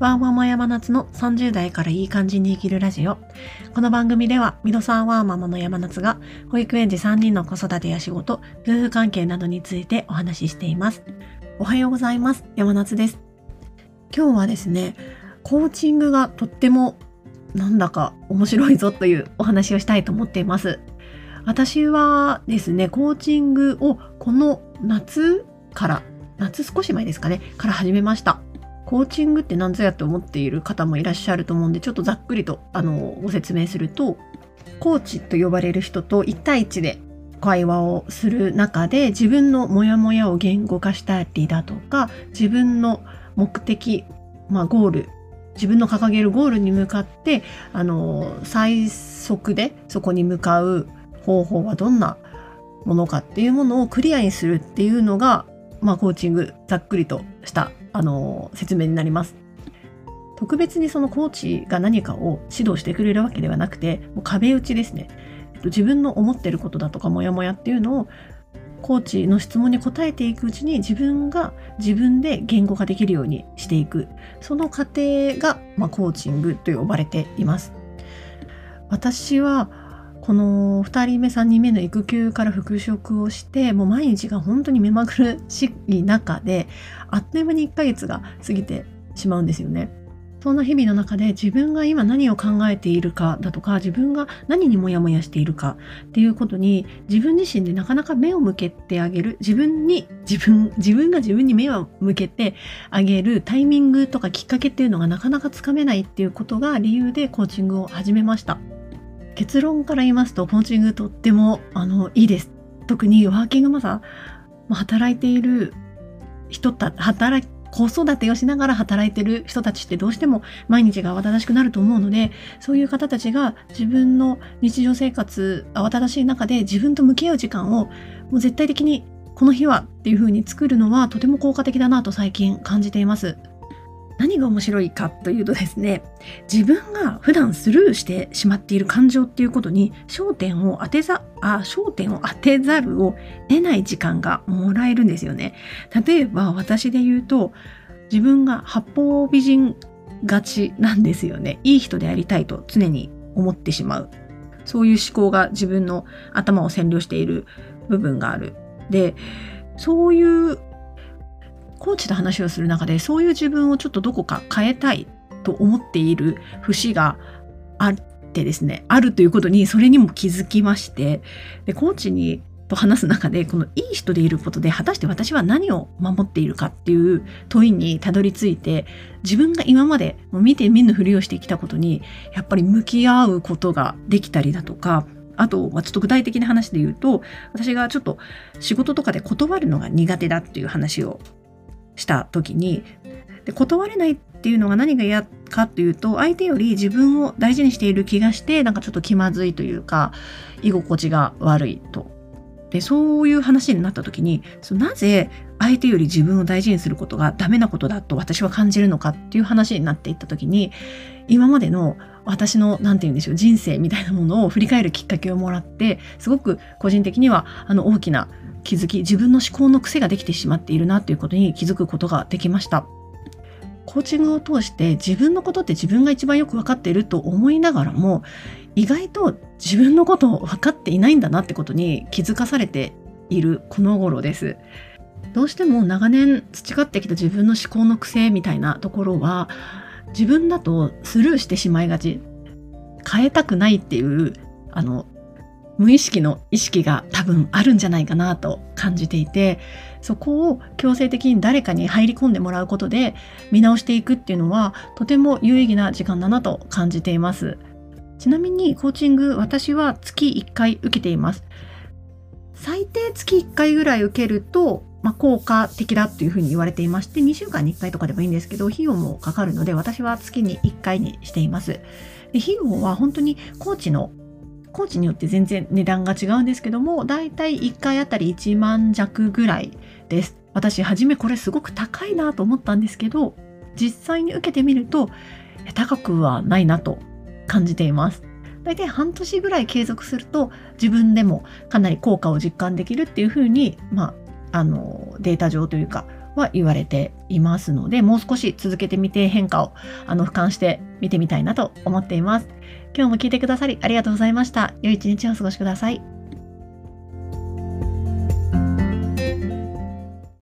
ワーママ山夏の30代からいい感じに生きるラジオ。この番組では、ミドサーワーママの山夏が、保育園児3人の子育てや仕事、夫婦関係などについてお話ししています。おはようございます。山夏です。今日はですね、コーチングがとってもなんだか面白いぞというお話をしたいと思っています。私はですね、コーチングをこの夏から、夏少し前ですかね、から始めました。コーチングって何ぞやと思っている方もいらっしゃると思うんで、ちょっとざっくりとあのご説明すると、コーチと呼ばれる人と1対1で会話をする中で自分のモヤモヤを言語化したりだとか、自分の目的、まあ、ゴール、自分の掲げるゴールに向かって、あの、最速でそこに向かう方法はどんなものかっていうものをクリアにするっていうのが、まあ、コーチング、ざっくりとしたあの説明になります。特別にそのコーチが何かを指導してくれるわけではなくて、もう壁打ちですね。自分の思ってることだとかモヤモヤっていうのをコーチの質問に答えていくうちに自分が自分で言語化できるようにしていくその過程が、まあ、コーチングと呼ばれています私はこの2人目3人目の育休から復職をしてもう毎日が本当に目まぐるしい中であっという間に1ヶ月が過ぎてしまうんですよね。そんな日々の中で自分が今何を考えているかだとか自分が何にモヤモヤしているかっていうことに自分自身でなかなか目を向けてあげる自分に自分自分が自分に目を向けてあげるタイミングとかきっかけっていうのがなかなかつかめないっていうことが理由でコーチングを始めました。結論から言いますと、コーチングとっても、あの、いいです。特にワーキングマザー、働いている人た、働子育てをしながら働いてる人たちってどうしても毎日が慌ただしくなると思うので、そういう方たちが自分の日常生活、慌ただしい中で自分と向き合う時間をもう絶対的にこの日はっていう風に作るのはとても効果的だなと最近感じています。何が面白いかというとですね、自分が普段スルーしてしまっている感情っていうことに焦点を当てざ、あ、焦点を当てざるを得ない時間がもらえるんですよね。例えば私で言うと、自分が八方美人がちなんですよね。いい人でありたいと常に思ってしまう。そういう思考が自分の頭を占領している部分がある。で、そういうコーチと話をする中でそういう自分をちょっとどこか変えたいと思っている節があってですねあるということにそれにも気づきましてでコーチにと話す中でこのいい人でいることで果たして私は何を守っているかっていう問いにたどり着いて自分が今まで見て見ぬふりをしてきたことにやっぱり向き合うことができたりだとかあと、ちょっと具体的な話で言うと私がちょっと仕事とかで断るのが苦手だっていう話をした時にで断れないっていうのが何が嫌かっていうと相手より自分を大事にしている気がしてなんかちょっと気まずいというか居心地が悪いと。でそういう話になった時になぜ相手より自分を大事にすることがダメなことだと私は感じるのかっていう話になっていった時に今までの私の何て言うんでしょう人生みたいなものを振り返るきっかけをもらってすごく個人的にはあの大きな気づき自分の思考の癖ができてしまっているなということに気づくことができました。コーチングを通して自分のことって自分が一番よく分かっていると思いながらも意外と自分のことを分かっていないんだなってことに気づかされているこの頃です。どうしても長年培ってきた自分の思考の癖みたいなところは自分だとスルーしてしまいがち。変えたくないっていうあの無意識の意識が多分あるんじゃないかなと感じていてそこを強制的に誰かに入り込んでもらうことで見直していくっていうのはとても有意義な時間だなと感じています。ちなみにコーチング私は月1回受けています。最低月1回ぐらい受けると、まあ、効果的だっていうふうに言われていまして2週間に1回とかでもいいんですけど費用もかかるので私は月に1回にしています。で費用は本当にコーチのコーチによって全然値段が違うんですけども、だいたい1回あたり1万弱ぐらいです。私、初めこれすごく高いなと思ったんですけど、実際に受けてみると、高くはないなと感じています。大体半年ぐらい継続すると自分でもかなり効果を実感できるっていうふうに、まあ、あの、データ上というか、は言われていますので、もう少し続けてみて変化をあの俯瞰して見てみたいなと思っています。今日も聞いてくださりありがとうございました。良い一日をお過ごしください。